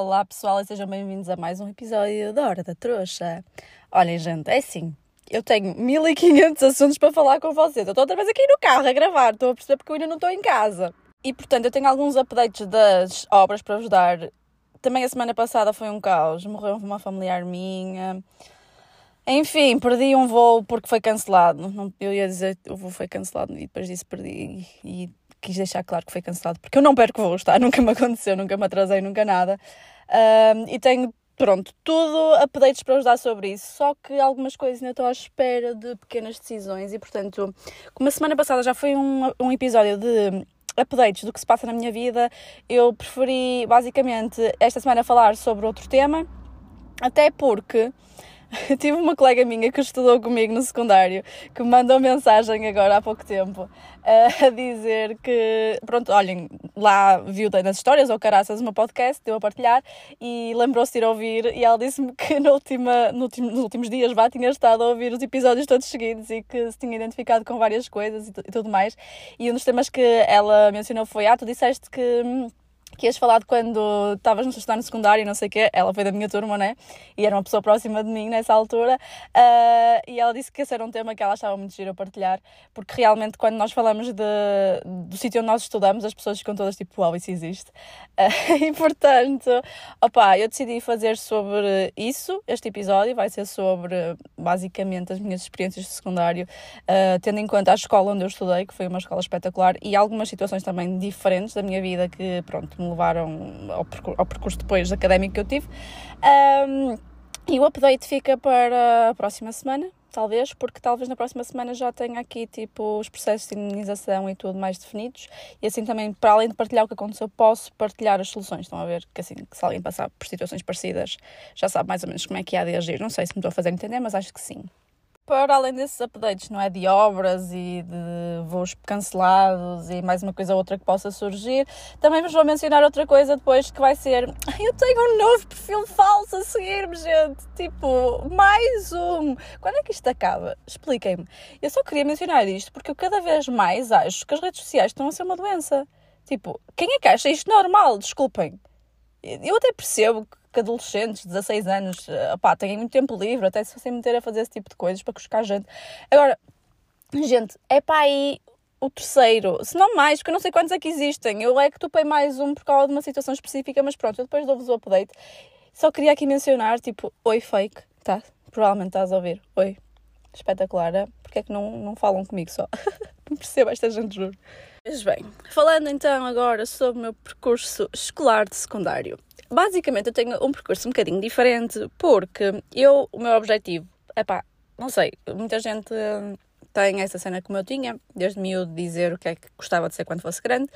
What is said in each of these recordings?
Olá pessoal e sejam bem-vindos a mais um episódio da Hora da Trouxa. Olhem, gente, é assim. Eu tenho 1500 assuntos para falar com vocês. Eu estou outra vez aqui no carro a gravar, estou a perceber porque eu ainda não estou em casa. E portanto, eu tenho alguns updates das obras para vos dar. Também a semana passada foi um caos, morreu uma familiar minha. Enfim, perdi um voo porque foi cancelado. Eu ia dizer o voo foi cancelado e depois disse perdi. E quis deixar claro que foi cancelado, porque eu não perco voos, tá? Nunca me aconteceu, nunca me atrasei, nunca nada. Um, e tenho, pronto, tudo updates para ajudar sobre isso, só que algumas coisas ainda estou à espera de pequenas decisões e, portanto, como a semana passada já foi um, um episódio de updates do que se passa na minha vida, eu preferi basicamente esta semana falar sobre outro tema, até porque tive uma colega minha que estudou comigo no secundário que me mandou mensagem agora há pouco tempo a dizer que, pronto, olhem, lá viu nas histórias ou caraças meu podcast, deu a partilhar e lembrou-se de ir ouvir e ela disse-me que no última, no último, nos últimos dias vá tinha estado a ouvir os episódios todos seguidos e que se tinha identificado com várias coisas e, e tudo mais. E um dos temas que ela mencionou foi: Ah, tu disseste que hum, que ias falar de quando estavas no estudar no secundário e não sei o quê. Ela foi da minha turma, né? E era uma pessoa próxima de mim nessa altura. Uh, e ela disse que esse era um tema que ela achava muito giro a partilhar, porque realmente quando nós falamos de, do sítio onde nós estudamos, as pessoas ficam todas tipo, uau, wow, isso existe. Uh, e portanto, opá, eu decidi fazer sobre isso. Este episódio vai ser sobre basicamente as minhas experiências de secundário, uh, tendo em conta a escola onde eu estudei, que foi uma escola espetacular, e algumas situações também diferentes da minha vida que, pronto, levaram ao, percurso, ao percurso depois académico que eu tive. Um, e o update fica para a próxima semana, talvez, porque talvez na próxima semana já tenha aqui tipo os processos de imunização e tudo mais definidos e assim também, para além de partilhar o que aconteceu, posso partilhar as soluções. Estão a ver que assim, se alguém passar por situações parecidas, já sabe mais ou menos como é que há de agir. Não sei se me estou a fazer entender, mas acho que sim para além desses updates, não é? De obras e de voos cancelados e mais uma coisa ou outra que possa surgir, também vos vou mencionar outra coisa depois que vai ser. Eu tenho um novo perfil falso a seguir-me, gente! Tipo, mais um! Quando é que isto acaba? Expliquem-me. Eu só queria mencionar isto porque eu cada vez mais acho que as redes sociais estão a ser uma doença. Tipo, quem é que acha isto normal? Desculpem. Eu até percebo que que adolescentes, 16 anos, eh, opá, têm muito tempo livre, até se fossem meter a fazer esse tipo de coisas para buscar gente. Agora, gente, é para aí o terceiro, se não mais, porque eu não sei quantos é que existem. Eu é que topei mais um por causa de uma situação específica, mas pronto, eu depois dou-vos o update. Só queria aqui mencionar, tipo, oi fake, tá? Provavelmente estás a ouvir. Oi, espetacular, é? porque é que não, não falam comigo só? não percebo esta gente, juro. Mas bem, falando então agora sobre o meu percurso escolar de secundário basicamente eu tenho um percurso um bocadinho diferente, porque eu, o meu objetivo, é pá, não sei, muita gente tem essa cena como eu tinha, desde miúdo dizer o que é que gostava de ser quando fosse grande.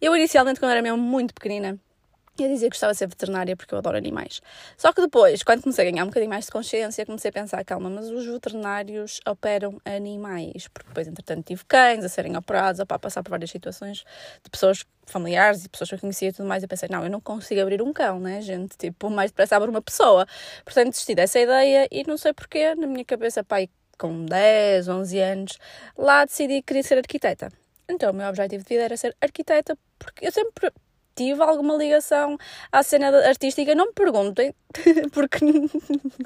Eu inicialmente, quando era mesmo muito pequenina, eu dizia que gostava de ser veterinária porque eu adoro animais. Só que depois, quando comecei a ganhar um bocadinho mais de consciência, comecei a pensar, calma, mas os veterinários operam animais. Porque depois, entretanto, tive cães a serem operados, a passar por várias situações de pessoas familiares e pessoas que eu conhecia e tudo mais. Eu pensei, não, eu não consigo abrir um cão, né, gente? Tipo, mais depressa abro uma pessoa. Portanto, desisti dessa ideia e não sei porquê, na minha cabeça, pai, com 10, 11 anos, lá decidi que queria ser arquiteta. Então, o meu objetivo de vida era ser arquiteta, porque eu sempre tive alguma ligação à cena artística. Não me perguntem, porque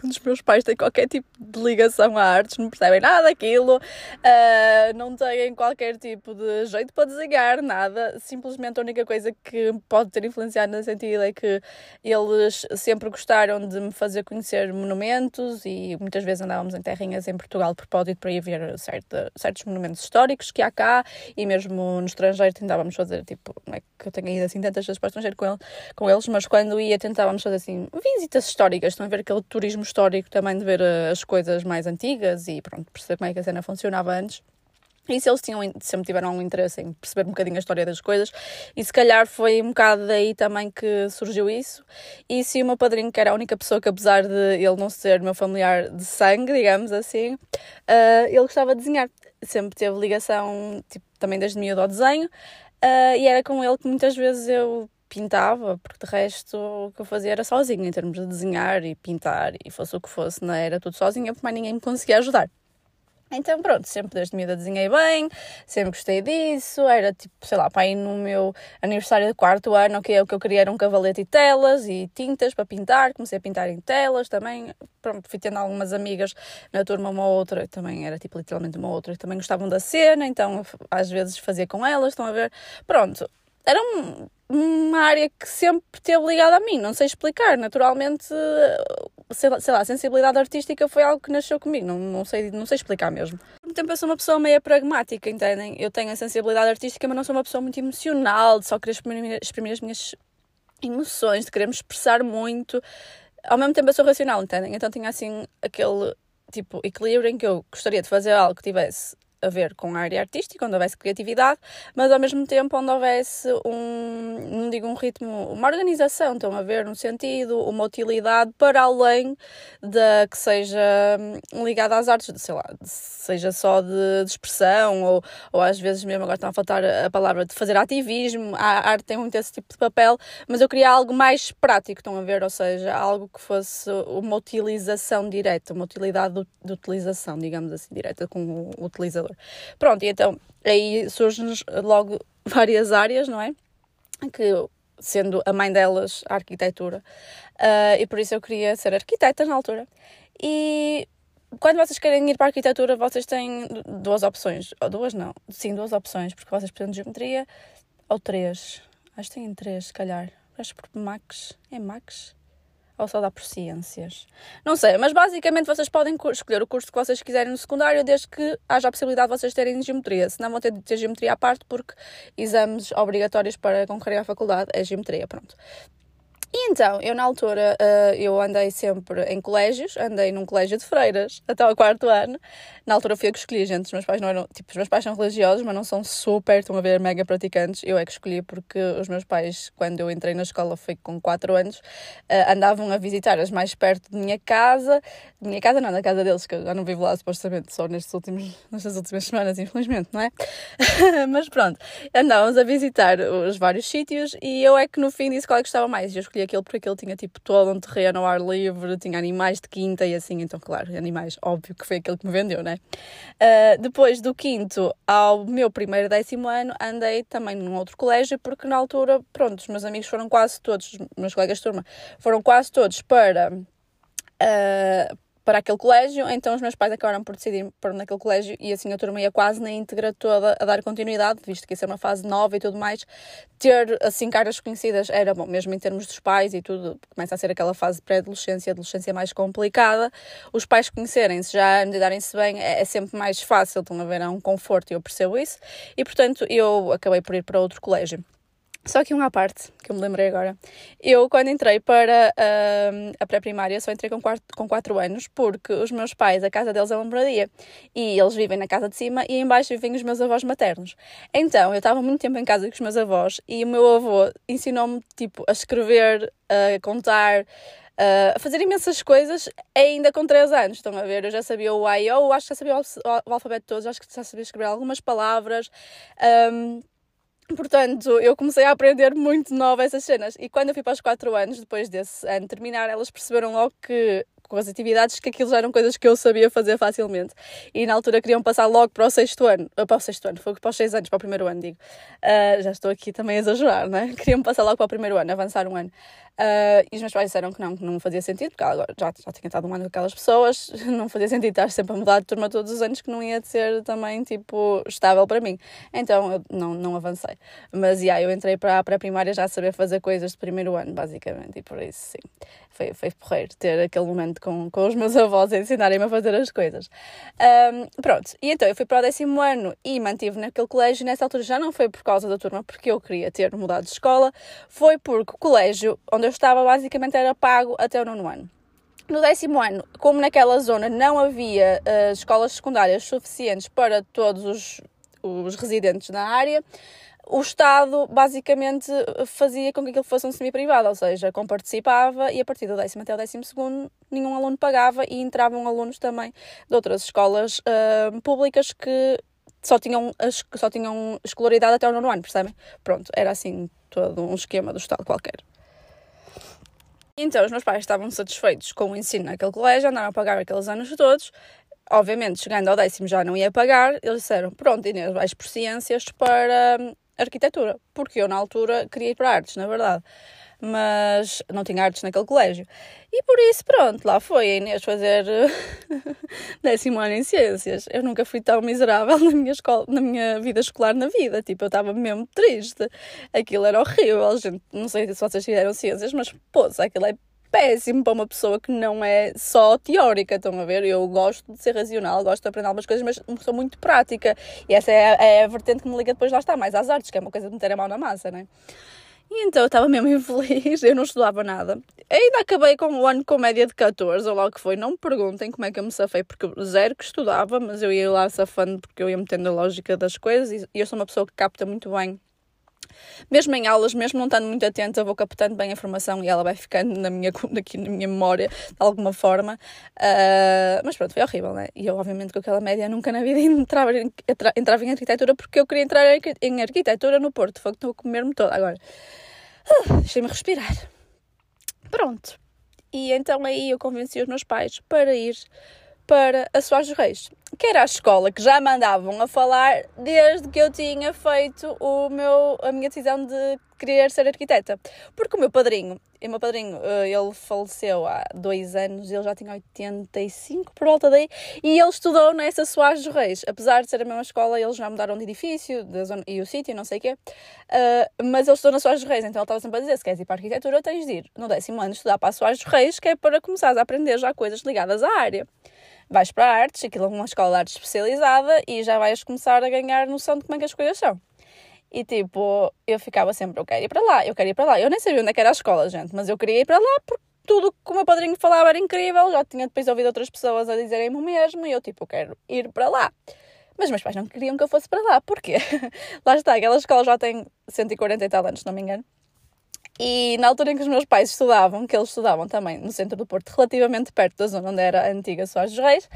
os meus pais têm qualquer tipo de ligação à artes, não percebem nada daquilo, uh, não têm qualquer tipo de jeito para desenhar, nada. Simplesmente a única coisa que pode ter influenciado nesse sentido é que eles sempre gostaram de me fazer conhecer monumentos e muitas vezes andávamos em terrinhas em Portugal por propósito para ir ver certos monumentos históricos que há cá e mesmo no estrangeiro tentávamos fazer, tipo, não é que eu tenha ido assim tantas vezes para o estrangeiro com, ele, com eles, mas quando ia tentávamos fazer assim visitas históricas, estão a ver aquele turismo histórico também de ver eh, as coisas mais antigas e pronto, perceber como é que a cena funcionava antes. E se eles tinham, sempre tiveram algum interesse em perceber um bocadinho a história das coisas, e se calhar foi um bocado daí também que surgiu isso. E se o meu padrinho, que era a única pessoa que, apesar de ele não ser meu familiar de sangue, digamos assim, uh, ele gostava de desenhar. Sempre teve ligação, tipo, também desde miúdo ao desenho, uh, e era com ele que muitas vezes eu pintava, porque de resto o que eu fazia era sozinha, em termos de desenhar e pintar, e fosse o que fosse, não é? era tudo sozinha, porque mais ninguém me conseguia ajudar. Então, pronto, sempre desde miúda desenhei bem, sempre gostei disso. Era tipo, sei lá, pai, no meu aniversário de quarto ano, que o que eu queria era um cavalete e telas e tintas para pintar. Comecei a pintar em telas também. Pronto, fui tendo algumas amigas na turma, uma ou outra, também era tipo literalmente uma outra, que também gostavam da cena, então às vezes fazia com elas, estão a ver. Pronto, era um, uma área que sempre esteve ligada a mim, não sei explicar. Naturalmente, sei lá, sei lá, a sensibilidade artística foi algo que nasceu comigo, não, não, sei, não sei explicar mesmo. Ao mesmo tempo, eu sou uma pessoa meio pragmática, entendem? Eu tenho a sensibilidade artística, mas não sou uma pessoa muito emocional, de só querer exprimir, exprimir as minhas emoções, de querer me expressar muito. Ao mesmo tempo, eu sou racional, entendem? Então, tinha assim aquele tipo equilíbrio em que eu gostaria de fazer algo que tivesse a ver com a área artística, onde houvesse criatividade, mas ao mesmo tempo onde houvesse um, não digo um ritmo, uma organização, estão a ver, um sentido, uma utilidade para além da que seja hum, ligada às artes, sei lá, seja só de, de expressão ou, ou às vezes mesmo agora estão a faltar a palavra de fazer ativismo, a arte tem muito esse tipo de papel, mas eu queria algo mais prático, estão a ver, ou seja, algo que fosse uma utilização direta, uma utilidade de, de utilização, digamos assim, direta com o utilizador. Pronto, e então aí surgem logo várias áreas, não é? Que sendo a mãe delas a arquitetura, uh, e por isso eu queria ser arquiteta na altura. E quando vocês querem ir para a arquitetura, vocês têm duas opções, ou duas não, sim, duas opções, porque vocês precisam de geometria, ou três, acho que têm três, se calhar, acho que por Max, é Max? Ou só dá por ciências? Não sei, mas basicamente vocês podem escolher o curso que vocês quiserem no secundário, desde que haja a possibilidade de vocês terem geometria. Senão vão ter de ter geometria à parte, porque exames obrigatórios para concorrer à faculdade é geometria, pronto. E então, eu na altura, uh, eu andei sempre em colégios, andei num colégio de freiras até o quarto ano. Na altura fui eu que escolhi, gente, os meus pais não eram, tipo, os meus pais são religiosos, mas não são super, estão a ver, mega praticantes. Eu é que escolhi porque os meus pais, quando eu entrei na escola, foi com 4 anos, uh, andavam a visitar as mais perto de minha casa, de minha casa não, da casa deles, que eu já não vivo lá supostamente, só nestes últimos, nestas últimas semanas, infelizmente, não é? mas pronto, andávamos a visitar os vários sítios e eu é que no fim disse qual é que gostava mais. Eu escolhi aquele porque aquele tinha tipo todo um terreno ao ar livre, tinha animais de quinta e assim, então claro, animais, óbvio que foi aquele que me vendeu, né? Uh, depois do quinto ao meu primeiro décimo ano, andei também num outro colégio, porque na altura, pronto, os meus amigos foram quase todos, os meus colegas de turma, foram quase todos para. Uh, para aquele colégio, então os meus pais acabaram por decidir pôr naquele colégio e assim a turma ia quase na íntegra toda a dar continuidade, visto que ia ser uma fase nova e tudo mais. Ter assim caras conhecidas era bom, mesmo em termos dos pais e tudo, começa a ser aquela fase pré-adolescência, adolescência mais complicada. Os pais conhecerem-se já, de darem-se bem, é, é, sempre mais fácil, estão a ver, é um conforto e eu percebo isso. E portanto eu acabei por ir para outro colégio. Só que uma parte, que eu me lembrei agora. Eu, quando entrei para uh, a pré-primária, só entrei com 4 com quatro anos, porque os meus pais, a casa deles é uma moradia. E eles vivem na casa de cima e embaixo vivem os meus avós maternos. Então, eu estava muito tempo em casa com os meus avós e o meu avô ensinou-me, tipo, a escrever, a contar, a fazer imensas coisas ainda com 3 anos. Estão a ver? Eu já sabia o A e O, acho que já sabia o alfabeto todo, acho que já sabia escrever algumas palavras. Um, Portanto, eu comecei a aprender muito nova essas cenas. E quando eu fui para os 4 anos, depois desse ano terminar, elas perceberam logo que com as atividades que aquilo já eram coisas que eu sabia fazer facilmente. E na altura queriam passar logo para o sexto ano, uh, para o sexto ano, foi para os seis anos, para o primeiro ano, digo. Uh, já estou aqui também a exagerar, né? Queriam passar logo para o primeiro ano, avançar um ano. Uh, e os meus pais disseram que não, que não fazia sentido, porque agora já, já tinha estado um ano com aquelas pessoas, não fazia sentido estar sempre a mudar de turma todos os anos, que não ia ser também, tipo, estável para mim. Então eu não, não avancei. Mas, yeah, eu entrei para a pré-primária já a saber fazer coisas de primeiro ano, basicamente, e por isso, sim. Foi, foi porreiro ter aquele momento com, com os meus avós a ensinarem-me a fazer as coisas. Um, pronto, e então eu fui para o décimo ano e mantive naquele colégio, nessa altura já não foi por causa da turma, porque eu queria ter mudado de escola, foi porque o colégio onde onde eu estava basicamente era pago até o nono ano. No décimo ano, como naquela zona não havia uh, escolas secundárias suficientes para todos os, os residentes na área, o Estado basicamente fazia com que aquilo fosse um semi-privado, ou seja, comparticipava e a partir do décimo até o décimo segundo nenhum aluno pagava e entravam alunos também de outras escolas uh, públicas que só tinham, só tinham escolaridade até o nono ano, percebem? Pronto, era assim todo um esquema do Estado qualquer. Então, os meus pais estavam satisfeitos com o ensino naquele colégio, andaram a pagar aqueles anos todos, obviamente, chegando ao décimo já não ia pagar, eles disseram: Pronto, Inês, vais por ciências para hum, arquitetura. Porque eu, na altura, queria ir para artes, na verdade. Mas não tinha artes naquele colégio. E por isso, pronto, lá foi a Inês fazer décimo ano em ciências. Eu nunca fui tão miserável na minha, escola, na minha vida escolar na vida. Tipo, eu estava mesmo triste. Aquilo era horrível, gente. Não sei se vocês fizeram ciências, mas, pô, aquilo é péssimo para uma pessoa que não é só teórica, estão a ver? Eu gosto de ser racional, gosto de aprender algumas coisas, mas sou muito prática. E essa é a, é a vertente que me liga depois, lá está, mais às artes, que é uma coisa de meter a mão na massa, né? E então eu estava mesmo infeliz, eu não estudava nada. Ainda acabei com o ano com média de 14, ou logo que foi. Não me perguntem como é que eu me safei, porque zero que estudava, mas eu ia lá safando porque eu ia metendo a lógica das coisas e eu sou uma pessoa que capta muito bem mesmo em aulas, mesmo não estando muito atenta, vou captando bem a informação e ela vai ficando na minha, aqui na minha memória de alguma forma. Uh, mas pronto, foi horrível, né? E eu, obviamente, com aquela média, nunca na vida entrava entrava em arquitetura porque eu queria entrar em arquitetura no Porto. Foi que estou a comer-me toda agora. Uh, Deixei-me respirar. Pronto. E então aí eu convenci os meus pais para ir para a Soares Reis, que era a escola que já mandavam a falar desde que eu tinha feito o meu, a minha decisão de querer ser arquiteta. Porque o meu padrinho, o meu padrinho, eh, ele faleceu há dois anos, ele já tinha 85 por volta daí, e ele estudou nessa Soares dos Reis. Apesar de ser a mesma escola, eles já mudaram de edifício de zona, e o sítio, não sei o quê, uh, mas ele estudou na Soares dos Reis, então ele estava sempre a dizer, se queres ir para a arquitetura, tens de ir no décimo ano estudar para a Soares dos Reis, que é para começares a aprender já coisas ligadas à área vais para artes, aquilo é uma escola de artes especializada e já vais começar a ganhar noção de como é que as coisas são. E tipo, eu ficava sempre, eu quero ir para lá, eu quero ir para lá. Eu nem sabia onde é que era a escola, gente, mas eu queria ir para lá porque tudo que o meu padrinho falava era incrível, já tinha depois ouvido outras pessoas a dizerem o mesmo e eu tipo, eu quero ir para lá. Mas meus pais não queriam que eu fosse para lá, porquê? lá está, aquela escola já tem 140 e tal anos, se não me engano. E na altura em que os meus pais estudavam, que eles estudavam também no centro do Porto, relativamente perto da zona onde era a antiga Soares dos Reis,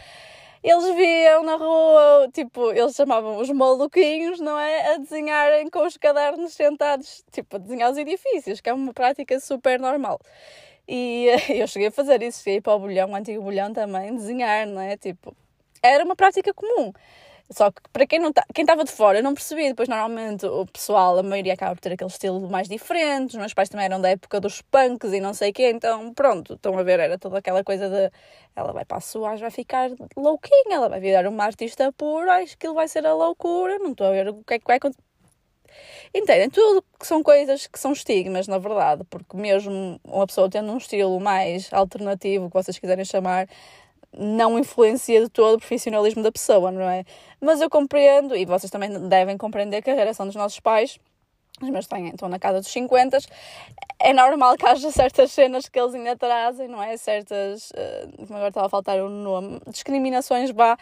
eles viam na rua, tipo, eles chamavam os maluquinhos, não é? A desenharem com os cadernos sentados, tipo, a desenhar os edifícios, que é uma prática super normal. E eu cheguei a fazer isso, cheguei para o bolhão, o antigo bolhão também, desenhar, não é? Tipo, era uma prática comum. Só que para quem não tá, quem estava de fora, eu não percebi. Depois, normalmente, o pessoal, a maioria acaba por ter aquele estilo mais diferente. Os meus pais também eram da época dos punks e não sei o quê. Então, pronto, estão a ver, era toda aquela coisa de ela vai para a sua, vai ficar louquinha, ela vai virar uma artista pura, acho que ele vai ser a loucura. Não estou a ver o que é que vai acontecer. Entendem? Tudo que são coisas que são estigmas, na verdade, porque mesmo uma pessoa tendo um estilo mais alternativo, que vocês quiserem chamar, não influencia de todo o profissionalismo da pessoa, não é? Mas eu compreendo, e vocês também devem compreender que a geração dos nossos pais, os meus têm, estão na casa dos 50, é normal que haja certas cenas que eles ainda trazem, não é? Certas, uh, agora estava a faltar o um nome, discriminações, vá,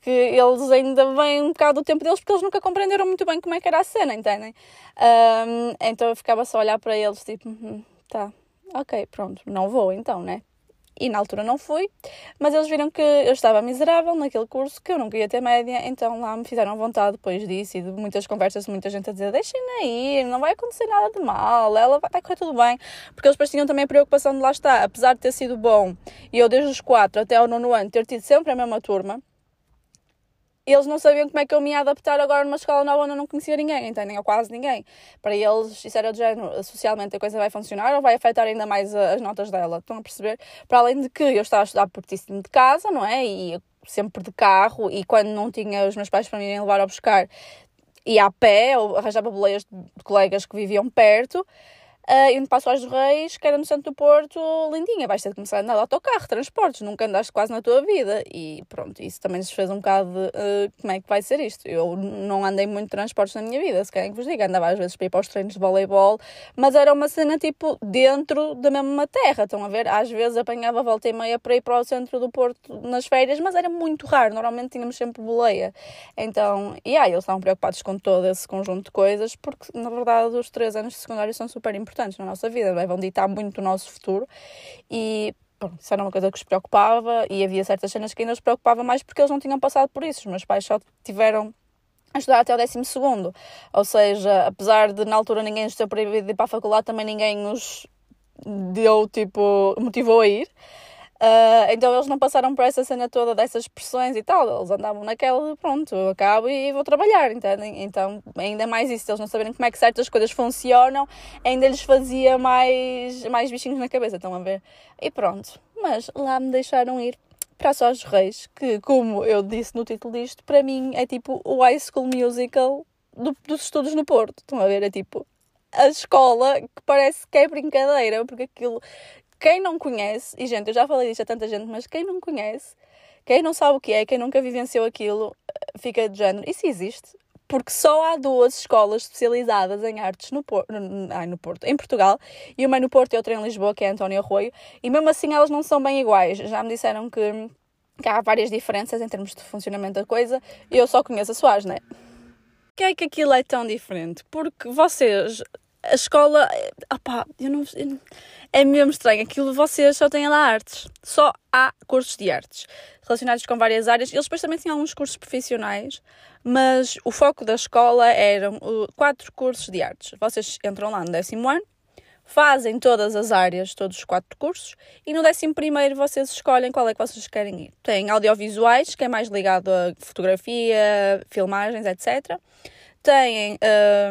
que eles ainda vêm um bocado do tempo deles porque eles nunca compreenderam muito bem como é que era a cena, entendem? Um, então eu ficava só a olhar para eles, tipo, hum, tá, ok, pronto, não vou então, né? E na altura não fui, mas eles viram que eu estava miserável naquele curso, que eu não queria ter média, então lá me fizeram vontade depois disso e de muitas conversas de muita gente a dizer deixem-na ir, não vai acontecer nada de mal, ela vai, vai correr tudo bem, porque eles depois tinham também a preocupação de lá estar, apesar de ter sido bom, e eu desde os 4 até ao nono ano ter tido sempre a mesma turma, eles não sabiam como é que eu me ia adaptar agora numa escola nova onde eu não conhecia ninguém, entendem? Ou quase ninguém. Para eles, isso era do género, socialmente a coisa vai funcionar ou vai afetar ainda mais as notas dela? Estão a perceber? Para além de que eu estava a estudar pertíssimo de casa, não é? E sempre de carro, e quando não tinha os meus pais para me levar a buscar, ia a pé, ou arranjava boleias de colegas que viviam perto. Uh, no Passo aos Reis, que era no centro do Porto, lindinha, vais ter de começar a andar de autocarro, transportes, nunca andaste quase na tua vida. E pronto, isso também se fez um bocado de uh, como é que vai ser isto. Eu não andei muito de transportes na minha vida, se querem que vos diga, andava às vezes para ir para os treinos de voleibol, mas era uma cena tipo dentro da mesma terra, estão a ver? Às vezes apanhava volta e meia para ir para o centro do Porto nas férias, mas era muito raro, normalmente tínhamos sempre boleia. Então, e aí eles estavam preocupados com todo esse conjunto de coisas, porque na verdade os três anos de secundário são super importantes importantes na nossa vida, é? vão ditar muito o nosso futuro e bom, isso era uma coisa que os preocupava e havia certas cenas que ainda os preocupava mais porque eles não tinham passado por isso. Os meus pais só tiveram a estudar até o décimo segundo, ou seja, apesar de na altura ninguém nos ter proibido de ir para a faculdade, também ninguém nos deu, tipo, motivou a ir. Uh, então eles não passaram por essa cena toda dessas pressões e tal, eles andavam naquela, pronto, eu acabo e vou trabalhar, entendem? Então, ainda mais isso, eles não saberem como é que certas coisas funcionam, ainda lhes fazia mais, mais bichinhos na cabeça, estão a ver? E pronto, mas lá me deixaram ir para Só os Reis, que, como eu disse no título disto, para mim é tipo o High School Musical do, dos estudos no Porto, estão a ver? É tipo a escola que parece que é brincadeira, porque aquilo quem não conhece, e gente, eu já falei disto a tanta gente, mas quem não conhece, quem não sabe o que é, quem nunca vivenciou aquilo, fica de género. Isso existe. Porque só há duas escolas especializadas em artes no Porto, no Porto, em Portugal, e uma é no Porto e outra em Lisboa, que é António Arroio, e mesmo assim elas não são bem iguais. Já me disseram que, que há várias diferenças em termos de funcionamento da coisa, e eu só conheço a Soares, né? que é que aquilo é tão diferente? Porque vocês a escola, opá, eu não, eu, é mesmo estranho. Aquilo vocês só têm lá artes. Só há cursos de artes relacionados com várias áreas. Eles depois também tinham alguns cursos profissionais, mas o foco da escola eram uh, quatro cursos de artes. Vocês entram lá no décimo ano, fazem todas as áreas, todos os quatro cursos, e no décimo primeiro vocês escolhem qual é que vocês querem ir. Tem audiovisuais, que é mais ligado a fotografia, filmagens, etc têm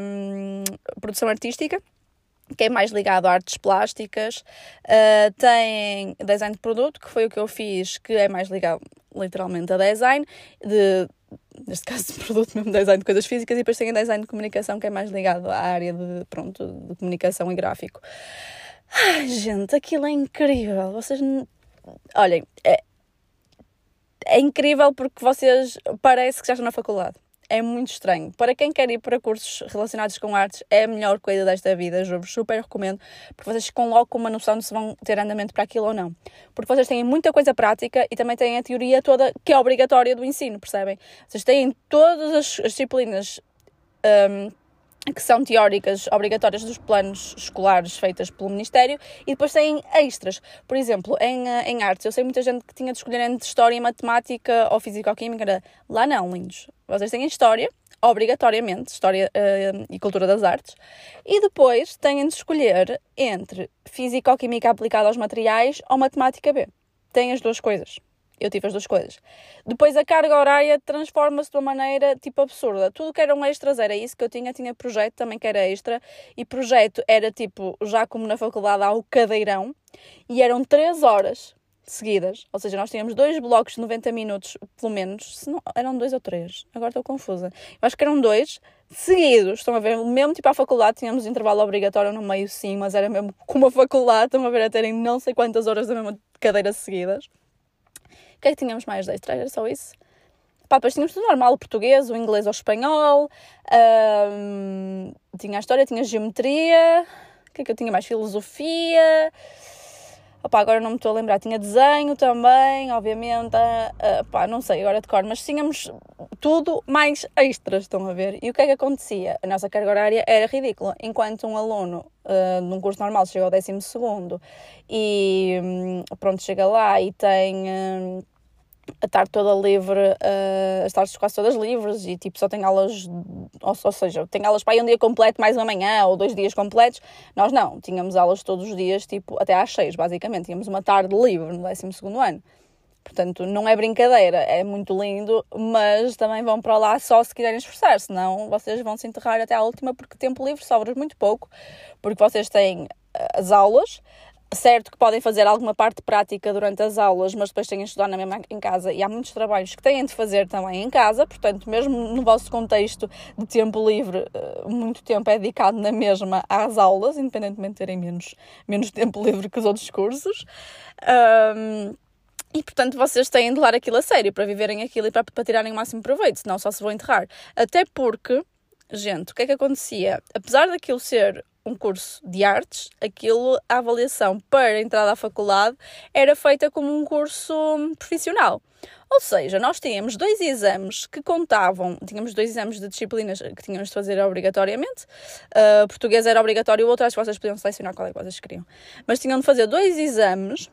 hum, produção artística, que é mais ligado a artes plásticas, uh, têm design de produto, que foi o que eu fiz, que é mais ligado literalmente a design, de, neste caso de produto mesmo, design de coisas físicas, e depois tem design de comunicação, que é mais ligado à área de, pronto, de comunicação e gráfico. Ai, gente, aquilo é incrível. Vocês. Olhem, é, é incrível porque vocês parece que já estão na faculdade é muito estranho. Para quem quer ir para cursos relacionados com artes, é a melhor coisa desta vida, juro super recomendo, porque vocês colocam uma noção de se vão ter andamento para aquilo ou não. Porque vocês têm muita coisa prática e também têm a teoria toda que é obrigatória do ensino, percebem? Vocês têm todas as, as disciplinas. Um, que são teóricas obrigatórias dos planos escolares feitas pelo Ministério e depois têm extras. Por exemplo, em, eh, em artes, eu sei muita gente que tinha de escolher entre História Matemática ou Físico-Química. Lá não, lindos. Vocês têm História, obrigatoriamente, História uh, e Cultura das Artes, e depois têm de escolher entre Físico-Química aplicada aos materiais ou Matemática B. Têm as duas coisas. Eu tive as duas coisas. Depois a carga horária transforma-se de uma maneira tipo absurda. Tudo que eram extras era isso que eu tinha. Tinha projeto também que era extra. E projeto era tipo, já como na faculdade há o cadeirão. E eram três horas seguidas. Ou seja, nós tínhamos dois blocos de 90 minutos, pelo menos. Se não, eram dois ou três. Agora estou confusa. Eu acho que eram dois seguidos. Estão a ver? Mesmo tipo à faculdade tínhamos intervalo obrigatório no meio, sim. Mas era mesmo como a faculdade. Estão a ver a terem não sei quantas horas da mesma cadeira seguidas. O que é que tínhamos mais de extra? Era só isso? Pá, depois tínhamos tudo normal, o português, o inglês ou espanhol, tinha a história, tinha a geometria, o que é que eu tinha mais? Filosofia, Opa, agora não me estou a lembrar, tinha desenho também, obviamente, uh, não sei agora de cor, mas tínhamos tudo mais extras, estão a ver? E o que é que acontecia? A nossa carga horária era ridícula, enquanto um aluno uh, num curso normal chega ao 12 e um, pronto, chega lá e tem... Um, a estar toda livre, uh, as tardes quase todas livres e tipo só tem aulas, ou, ou seja, tem aulas para ir um dia completo mais uma manhã ou dois dias completos. Nós não, tínhamos aulas todos os dias, tipo até às seis, basicamente. Tínhamos uma tarde livre no 12 ano. Portanto, não é brincadeira, é muito lindo, mas também vão para lá só se quiserem esforçar, senão vocês vão se enterrar até à última, porque tempo livre sobra muito pouco, porque vocês têm as aulas, Certo que podem fazer alguma parte prática durante as aulas, mas depois têm de estudar na mesma em casa e há muitos trabalhos que têm de fazer também em casa, portanto, mesmo no vosso contexto de tempo livre, eh, muito tempo é dedicado na mesma às aulas, independentemente de terem menos, menos tempo livre que os outros cursos. Um, e portanto vocês têm de levar aquilo a sério para viverem aquilo e para, para tirarem o máximo proveito, senão só se vão enterrar. Até porque, gente, o que é que acontecia? Apesar daquilo ser um curso de artes, aquilo, a avaliação para a entrada à faculdade era feita como um curso profissional. Ou seja, nós tínhamos dois exames que contavam, tínhamos dois exames de disciplinas que tínhamos de fazer obrigatoriamente. Uh, português era obrigatório, o outro acho que vocês podiam selecionar qual é que vocês queriam. Mas tinham de fazer dois exames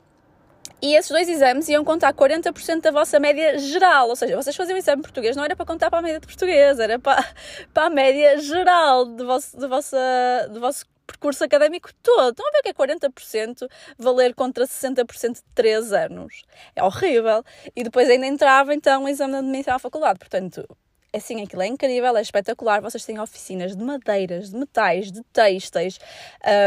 e esses dois exames iam contar 40% da vossa média geral. Ou seja, vocês faziam o exame português, não era para contar para a média de português, era para, para a média geral do vosso, do vossa, do vosso percurso académico todo. Estão a ver que é 40% valer contra 60% de 3 anos. É horrível. E depois ainda entrava então o exame de admissão à faculdade. Portanto, assim, aquilo é incrível, é espetacular. Vocês têm oficinas de madeiras, de metais, de têxteis,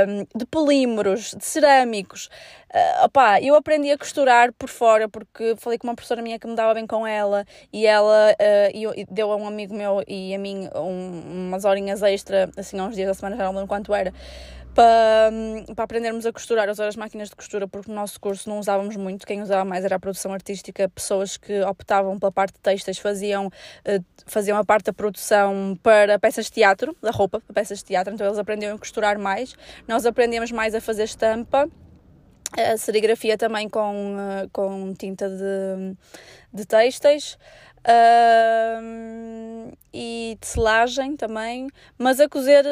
um, de polímeros, de cerâmicos. Uh, opá, eu aprendi a costurar por fora porque falei com uma professora minha que me dava bem com ela e ela uh, deu a um amigo meu e a mim um, umas horinhas extra, assim, há uns dias da semana, já não lembro quanto era para, para aprendermos a costurar, a usar as máquinas de costura, porque no nosso curso não usávamos muito, quem usava mais era a produção artística, pessoas que optavam pela parte de textos faziam, eh, faziam a parte da produção para peças de teatro, da roupa, para peças de teatro, então eles aprendiam a costurar mais, nós aprendemos mais a fazer estampa, a serigrafia também com, eh, com tinta de, de uh, e selagem também, mas a cozer,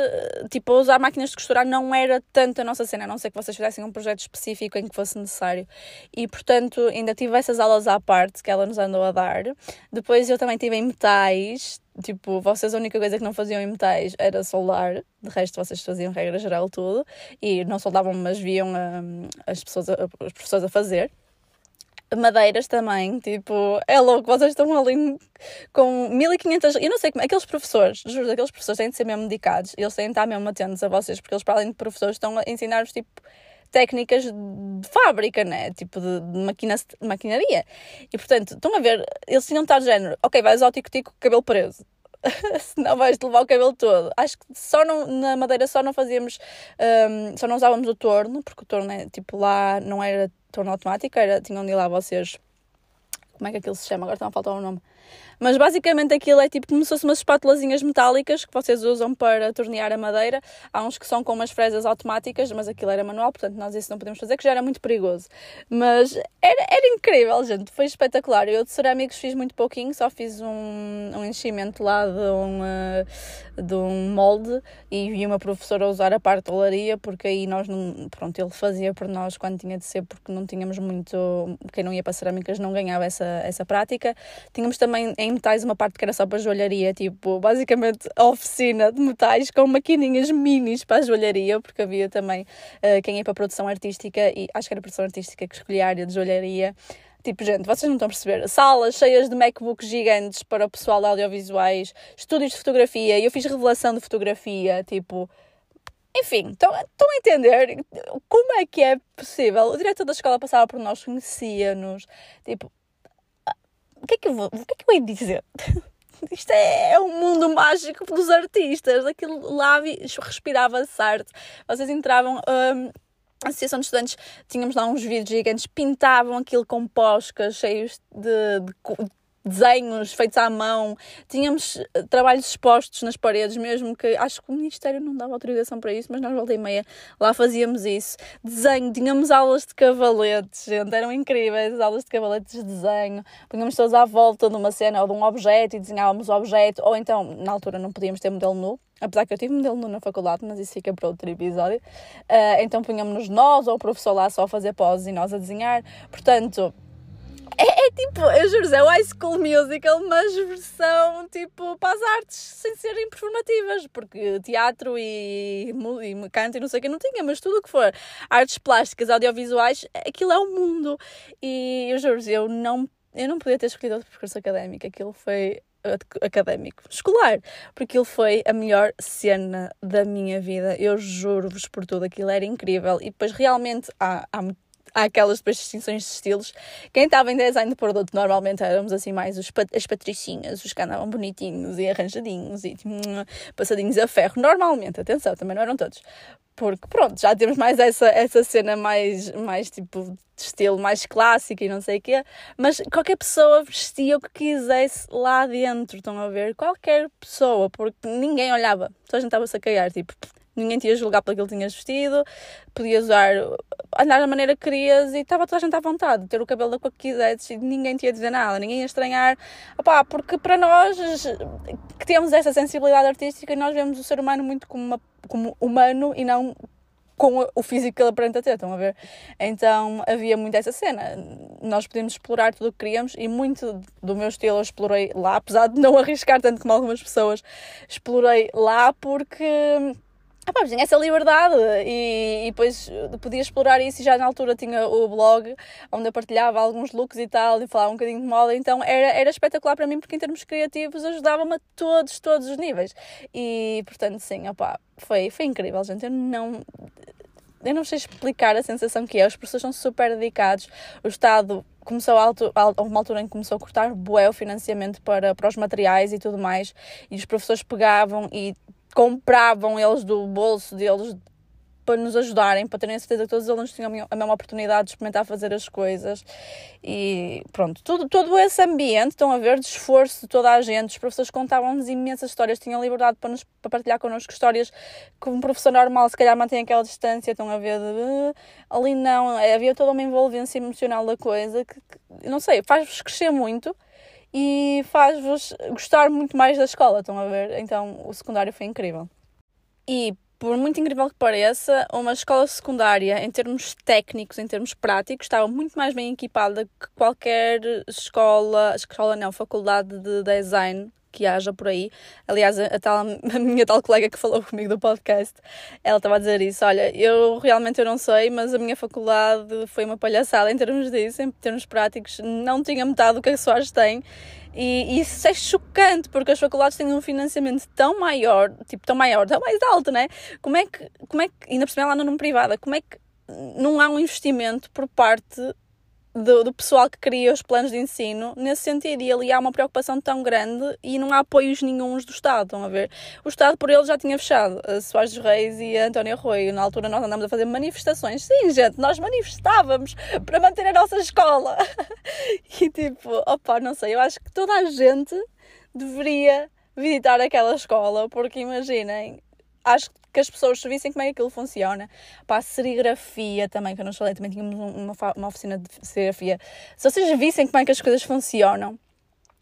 tipo, a usar máquinas de costurar não era tanto a nossa cena, a não ser que vocês fizessem um projeto específico em que fosse necessário. E, portanto, ainda tive essas aulas à parte que ela nos andou a dar. Depois eu também tive em metais, tipo, vocês a única coisa que não faziam em metais era soldar, de resto vocês faziam regra geral tudo, e não soldavam, mas viam as, pessoas as professores a fazer madeiras também, tipo, é louco, vocês estão ali com 1500, eu não sei como, aqueles professores, juro, aqueles professores têm de ser mesmo dedicados, eles têm de estar mesmo atentos a vocês, porque eles para além de professores estão a ensinar-vos, tipo, técnicas de fábrica, né? Tipo, de, de, maquina, de maquinaria. E, portanto, estão a ver, eles tinham de estar de género, ok, vais ao tico-tico cabelo preso. senão vais levar o cabelo todo. Acho que só não, na Madeira só não fazíamos, um, só não usávamos o torno, porque o torno é, tipo, lá não era torno automático, era, tinham de ir lá vocês, como é que aquilo se chama? Agora estão a faltar o um nome mas basicamente aquilo é tipo como se fossem umas espátulazinhas metálicas que vocês usam para tornear a madeira. Há uns que são com umas fresas automáticas, mas aquilo era manual, portanto nós isso não podemos fazer, que já era muito perigoso. Mas era, era incrível, gente, foi espetacular. Eu de cerâmicos fiz muito pouquinho, só fiz um, um enchimento lá de um, uh, de um molde e vi uma professora usar a parte da olaria, porque aí nós não. Pronto, ele fazia por nós quando tinha de ser, porque não tínhamos muito. Quem não ia para cerâmicas não ganhava essa, essa prática. Tínhamos também em metais uma parte que era só para joalharia, tipo, basicamente a oficina de metais com maquininhas minis para a joalharia, porque havia também uh, quem ia para a produção artística e acho que era a produção artística que escolhia a área de joalharia. Tipo, gente, vocês não estão a perceber. Salas cheias de MacBooks gigantes para o pessoal de audiovisuais, estúdios de fotografia, eu fiz revelação de fotografia, tipo. Enfim, estão a entender como é que é possível? O diretor da escola passava por nós, conhecia-nos, tipo, o que é que eu vou, o que é que eu hei dizer? Isto é, é um mundo mágico dos artistas. Aquilo lá respirava-se arte. Vocês entravam. Um, a Associação de Estudantes, tínhamos lá uns vídeos gigantes, pintavam aquilo com poscas cheios de, de desenhos feitos à mão, tínhamos eh, trabalhos expostos nas paredes, mesmo que acho que o Ministério não dava autorização para isso, mas nós volta e meia lá fazíamos isso. Desenho, tínhamos aulas de cavaletes, gente, eram incríveis as aulas de cavaletes de desenho. Punhamos todos à volta de uma cena ou de um objeto e desenhávamos o objeto, ou então, na altura não podíamos ter modelo nu, apesar que eu tive modelo nu na faculdade, mas isso fica para outro episódio. Uh, então punhamos nós ou o professor lá só a fazer poses e nós a desenhar. Portanto, é, é, tipo, eu juro, é o High School Musical, mas versão tipo para as artes sem serem performativas, porque teatro e, e canto e não sei o que não tinha, mas tudo o que for artes plásticas, audiovisuais, aquilo é o mundo. E eu juro, eu não, eu não podia ter escolhido outro percurso académico, aquilo foi académico, escolar, porque ele foi a melhor cena da minha vida. Eu juro-vos por tudo, aquilo era incrível. E depois realmente há, há há aquelas distinções de estilos. Quem estava em design de produto normalmente éramos assim mais os, as patricinhas, os que andavam bonitinhos e arranjadinhos e tipo, passadinhos a ferro. Normalmente, atenção, também não eram todos. Porque pronto, já temos mais essa, essa cena mais, mais tipo de estilo mais clássico e não sei o quê, mas qualquer pessoa vestia o que quisesse lá dentro, estão a ver? Qualquer pessoa, porque ninguém olhava, só a gente estava-se a cagar, tipo, ninguém te ia julgar pelo que ele tinhas vestido, podias usar, andar da maneira que querias e estava toda a gente à vontade, ter o cabelo da cor que quisesse e ninguém te ia dizer nada, ninguém ia estranhar, opá, porque para nós que temos essa sensibilidade artística, nós vemos o ser humano muito como, uma, como humano e não com o físico que ele aparenta ter, estão a ver? Então havia muito essa cena. Nós podíamos explorar tudo o que queríamos e muito do meu estilo eu explorei lá, apesar de não arriscar tanto como algumas pessoas, explorei lá porque ah, pá, tinha essa liberdade e, e, depois podia explorar isso e já na altura tinha o blog onde eu partilhava alguns looks e tal e falava um bocadinho de moda, então era, era espetacular para mim porque em termos criativos ajudava-me a todos, todos os níveis. E portanto sim, opá, foi, foi incrível gente, eu não eu não sei explicar a sensação que é, os professores são super dedicados, o Estado começou a houve uma altura em que começou a cortar bué o financiamento para, para os materiais e tudo mais, e os professores pegavam e compravam eles do bolso deles para nos ajudarem, para terem certeza que todos os alunos tinham a mesma oportunidade de experimentar fazer as coisas. E pronto, todo, todo esse ambiente, estão a ver, de esforço de toda a gente. Os professores contavam-nos imensas histórias, tinham liberdade para, nos, para partilhar connosco histórias que um professor normal, se calhar, mantém aquela distância. Estão a ver, de, uh, ali não, havia toda uma envolvência emocional da coisa que, que não sei, faz-vos crescer muito e faz-vos gostar muito mais da escola, estão a ver? Então o secundário foi incrível. E por muito incrível que pareça, uma escola secundária, em termos técnicos, em termos práticos, estava muito mais bem equipada que qualquer escola, escola não, faculdade de design que haja por aí. Aliás, a, tal, a minha tal colega que falou comigo do podcast, ela estava a dizer isso. Olha, eu realmente eu não sei, mas a minha faculdade foi uma palhaçada em termos disso, em termos práticos, não tinha metade do que a Soares tem. E, e isso é chocante, porque as faculdades têm um financiamento tão maior, tipo, tão maior, tão mais alto, né? Como é que, como é que ainda por cima lá numa privada, como é que não há um investimento por parte do, do, pessoal que cria os planos de ensino nesse sentido. E ali há uma preocupação tão grande e não há apoios nenhums do Estado. Estão a ver? O Estado por ele já tinha fechado a Soares dos Reis e a António Arroio. Na altura nós andamos a fazer manifestações. Sim, gente, nós manifestávamos para manter a nossa escola. e tipo, opa, não sei, eu acho que toda a gente deveria visitar aquela escola, porque imaginem, acho que as pessoas vissem como é que aquilo funciona. Para a serigrafia também, que eu não falei, também tínhamos uma, uma oficina de serigrafia. Se vocês vissem como é que as coisas funcionam,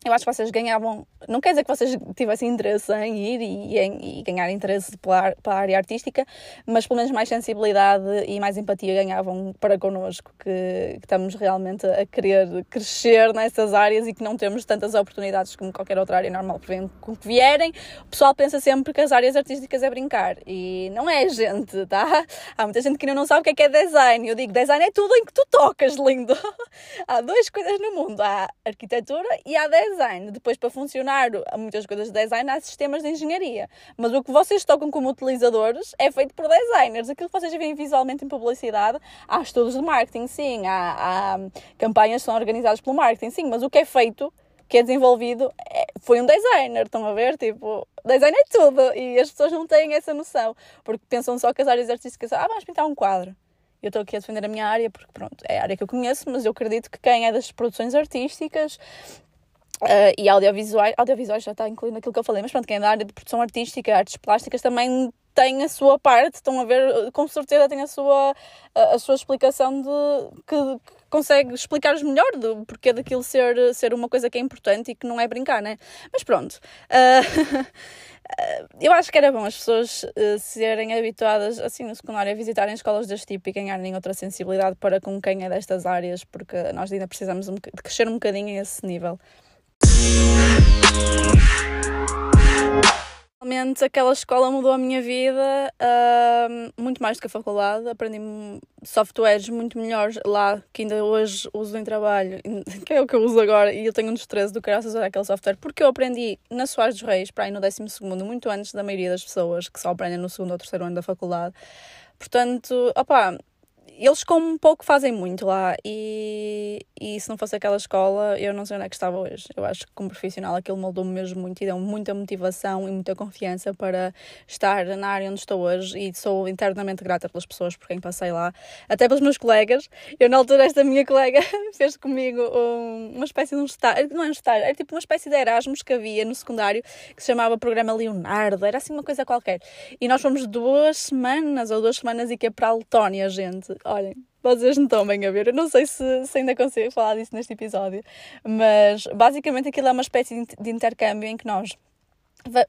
eu acho que vocês ganhavam. Não quer dizer que vocês tivessem interesse em ir e, em, e ganhar interesse pela, pela área artística, mas pelo menos mais sensibilidade e mais empatia ganhavam para connosco, que, que, estamos realmente a querer crescer nessas áreas e que não temos tantas oportunidades como qualquer outra área normal. Com que vierem, o pessoal pensa sempre que as áreas artísticas é brincar. E não é, gente, tá? Há muita gente que ainda não sabe o que é, que é design. Eu digo, design é tudo em que tu tocas, lindo. há duas coisas no mundo: há arquitetura e há design design. Depois, para funcionar muitas coisas de design, há sistemas de engenharia. Mas o que vocês tocam como utilizadores é feito por designers. Aquilo que vocês veem visualmente em publicidade, há estudos de marketing, sim, há, há campanhas que são organizadas pelo marketing, sim, mas o que é feito que é desenvolvido é, foi um designer, estão a ver? Tipo, design é tudo e as pessoas não têm essa noção porque pensam só que as áreas artísticas ah, vamos pintar um quadro. Eu estou aqui a defender a minha área porque, pronto, é a área que eu conheço, mas eu acredito que quem é das produções artísticas Uh, e audiovisuais, audiovisuais já está incluído naquilo que eu falei, mas pronto, quem é da área de produção artística, artes plásticas também tem a sua parte, estão a ver, com certeza tem a sua, a, a sua explicação de que, que consegue explicar-vos melhor do porquê daquilo ser, ser uma coisa que é importante e que não é brincar, né? Mas pronto. Uh, eu acho que era bom as pessoas uh, serem habituadas, assim, no secundário, a visitarem escolas deste tipo e ganharem outra sensibilidade para com quem é destas áreas, porque nós ainda precisamos de crescer um bocadinho a esse nível. Realmente aquela escola mudou a minha vida uh, muito mais do que a faculdade. Aprendi softwares muito melhores lá que ainda hoje uso em trabalho, que é o que eu uso agora, e eu tenho um estresse do graças a aquele software, porque eu aprendi na Soares dos Reis, para aí no 12 segundo, muito antes da maioria das pessoas que só aprendem no segundo ou terceiro ano da faculdade. Portanto, opá, eles com um pouco fazem muito lá e, e se não fosse aquela escola eu não sei onde é que estava hoje. Eu acho que como profissional aquilo moldou-me mesmo muito e deu muita motivação e muita confiança para estar na área onde estou hoje e sou internamente grata pelas pessoas por quem passei lá, até pelos meus colegas. Eu na altura esta minha colega fez comigo um, uma espécie de um estágio, não é um estágio, era tipo uma espécie de Erasmus que havia no secundário que se chamava Programa Leonardo, era assim uma coisa qualquer. E nós fomos duas semanas ou duas semanas e que é para a Letónia, gente olhem, vocês não estão bem a ver. Eu não sei se, se ainda consigo falar disso neste episódio, mas basicamente aquilo é uma espécie de intercâmbio em que nós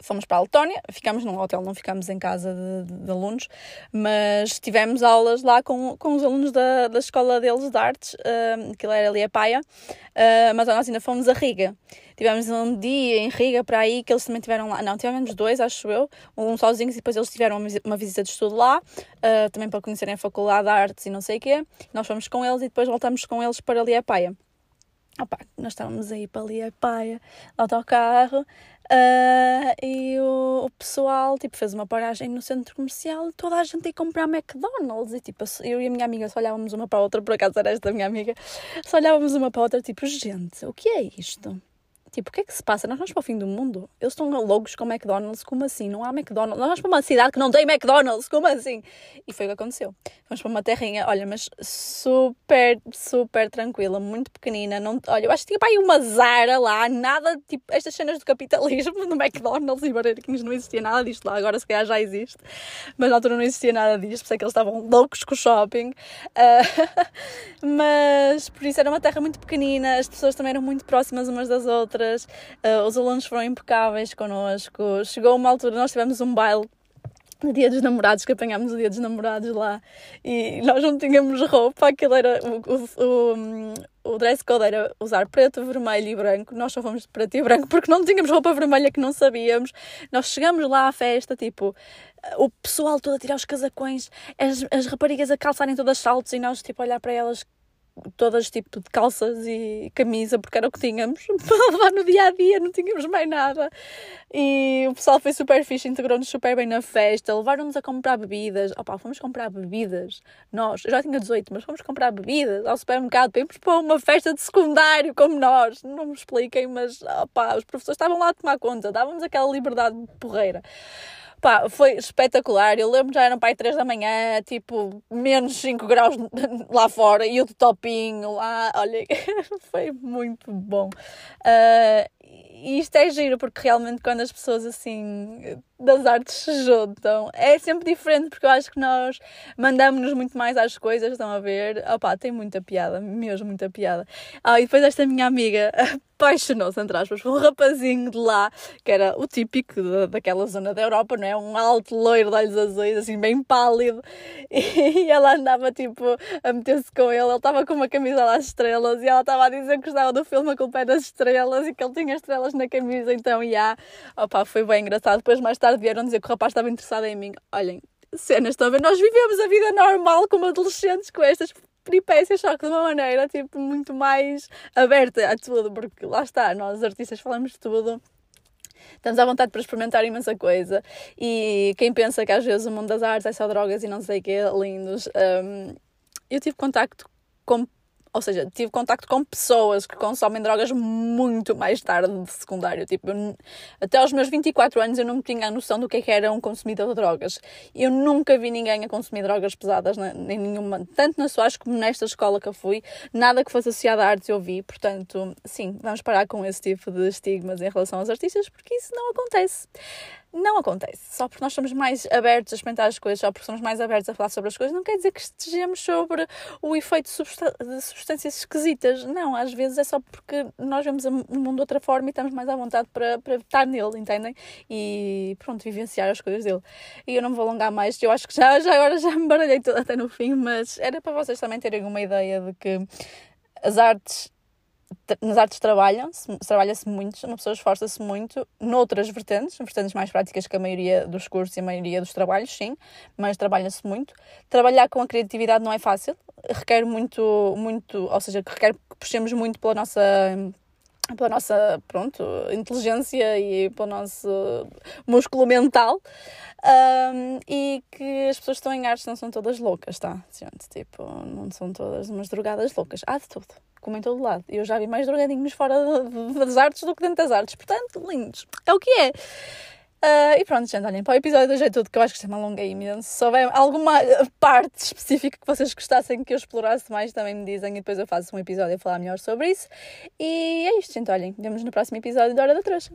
fomos para a Letónia, ficámos num hotel, não ficámos em casa de, de, de, alunos, mas tivemos aulas lá com, com os alunos da, da escola deles de artes, uh, aquilo era ali a Paia, uh, mas nós ainda fomos a Riga. Tivemos um dia em Riga para aí que eles também tiveram lá, não, tivemos dois, acho eu, um sozinhos e depois eles tiveram uma visita de estudo lá, uh, também para conhecerem a Faculdade de Artes e não sei o quê. Nós fomos com eles e depois voltamos com eles para ali a Paia. Opa, nós estávamos aí para ali a Paia, autocarro, Uh, e o, o, pessoal tipo, fez uma paragem no centro comercial e toda a gente ia comprar McDonald's. E tipo, eu e a minha amiga só olhávamos uma para a outra, por acaso era esta minha amiga, só olhávamos uma para a outra, tipo, gente, o que é isto? Tipo, o que é que se passa? Nós vamos para o fim do mundo? Eles estão loucos com McDonald's? Como assim? Não há McDonald's? Nós vamos para uma cidade que não tem McDonald's? Como assim? E foi o que aconteceu. Vamos para uma terrinha, olha, mas super, super tranquila, muito pequenina. Não, olha, eu acho que tinha para aí uma Zara lá, nada, tipo, estas cenas do capitalismo no McDonald's e Kings não existia nada disto lá. Agora se calhar já existe, mas na altura não existia nada disto, é que eles estavam loucos com o shopping. Uh, mas por isso era uma terra muito pequenina, as pessoas também eram muito próximas umas das outras uh, os alunos foram impecáveis connosco. Chegou uma altura, nós tivemos um baile no dia dos namorados, que apanhámos o dia dos namorados lá e nós não tínhamos roupa, aquilo era o, o, o, dress code era usar preto, vermelho e branco, nós só fomos de preto e branco porque não tínhamos roupa vermelha que não sabíamos. Nós chegamos lá à festa, tipo, o pessoal todo a tirar os casacões, as, as raparigas a calçarem todas saltos e nós, tipo, a olhar para elas todas tipo de calças e camisa, porque era o que tínhamos para levar no dia a dia, não tínhamos mais nada. E o pessoal foi super fixe, integrou-nos super bem na festa, levaram-nos a comprar bebidas. Opa, fomos comprar bebidas. Nós, eu já tinha 18, mas fomos comprar bebidas ao supermercado para irmos para uma festa de secundário como nós. Não me expliquem, mas opa, os professores estavam lá a tomar conta, dávamos aquela liberdade porreira. Pá, foi espetacular. Eu lembro já eram para aí 3 da manhã, tipo, menos 5 graus lá fora e o de topinho lá. Olha, foi muito bom. Uh, e isto é giro porque realmente quando as pessoas assim das artes se juntam é sempre diferente porque eu acho que nós mandamos-nos muito mais às coisas, estão a ver? Opá, tem muita piada, mesmo muita piada. Ah, e depois esta minha amiga apaixonou-se, entre aspas, por um rapazinho de lá, que era o típico daquela zona da Europa, não é? Um alto loiro de olhos azuis, assim, bem pálido. E ela andava, tipo, a meter-se com ele. Ele estava com uma camisola às estrelas e ela estava a dizer que gostava do filme A Culpa é das Estrelas e que ele tinha estrelas na camisa. Então, já, yeah, opá, foi bem engraçado. Depois, mais tarde, vieram dizer que o rapaz estava interessado em mim. Olhem, cenas, ver? Nós vivemos a vida normal como adolescentes com estas peripécias, só que de uma maneira tipo, muito mais aberta a tudo, porque lá está, nós artistas falamos de tudo. Estamos à vontade para experimentar imensa coisa. E quem pensa que às vezes o mundo das artes é só drogas e não sei o que, lindos. Um, eu tive contacto com ou seja, tive contacto com pessoas que consomem drogas muito mais tarde de secundário. Tipo, até aos meus 24 anos eu não tinha a noção do que, é que era um consumidor de drogas. Eu nunca vi ninguém a consumir drogas pesadas, nem nenhuma, tanto na SOAS como nesta escola que eu fui. Nada que fosse associado a artes eu vi. Portanto, sim, vamos parar com esse tipo de estigmas em relação aos artistas, porque isso não acontece não acontece. Só porque nós somos mais abertos a experimentar as coisas, só porque somos mais abertos a falar sobre as coisas, não quer dizer que estejamos sobre o efeito de substâncias esquisitas. Não, às vezes é só porque nós vemos o mundo de outra forma e estamos mais à vontade para, para estar nele, entendem? E pronto, vivenciar as coisas dele. E eu não me vou alongar mais, eu acho que já, já agora já me baralhei toda até no fim, mas era para vocês também terem uma ideia de que as artes nas artes trabalham-se, trabalha-se muito, uma pessoa esforça-se muito noutras vertentes, vertentes mais práticas que a maioria dos cursos e a maioria dos trabalhos, sim, mas trabalha-se muito. Trabalhar com a criatividade não é fácil, requer muito, muito, ou seja, requer que puxemos muito pela nossa pela nossa, pronto, inteligência e pelo nosso músculo mental um, e que as pessoas que estão em artes não são todas loucas, tá? Gente, tipo, não são todas umas drogadas loucas. Há de tudo como em todo lado. Eu já vi mais drogadinhos fora das artes do que dentro das artes. Portanto, lindos. É o que é. Uh, e pronto, gente, olhem, para o episódio hoje é tudo, que eu acho que isto é uma longa imenso. Se houver alguma parte específica que vocês gostassem que eu explorasse mais, também me dizem e depois eu faço um episódio a falar melhor sobre isso. E é isto, gente, olhem, vemos no próximo episódio da Hora da Trouxa.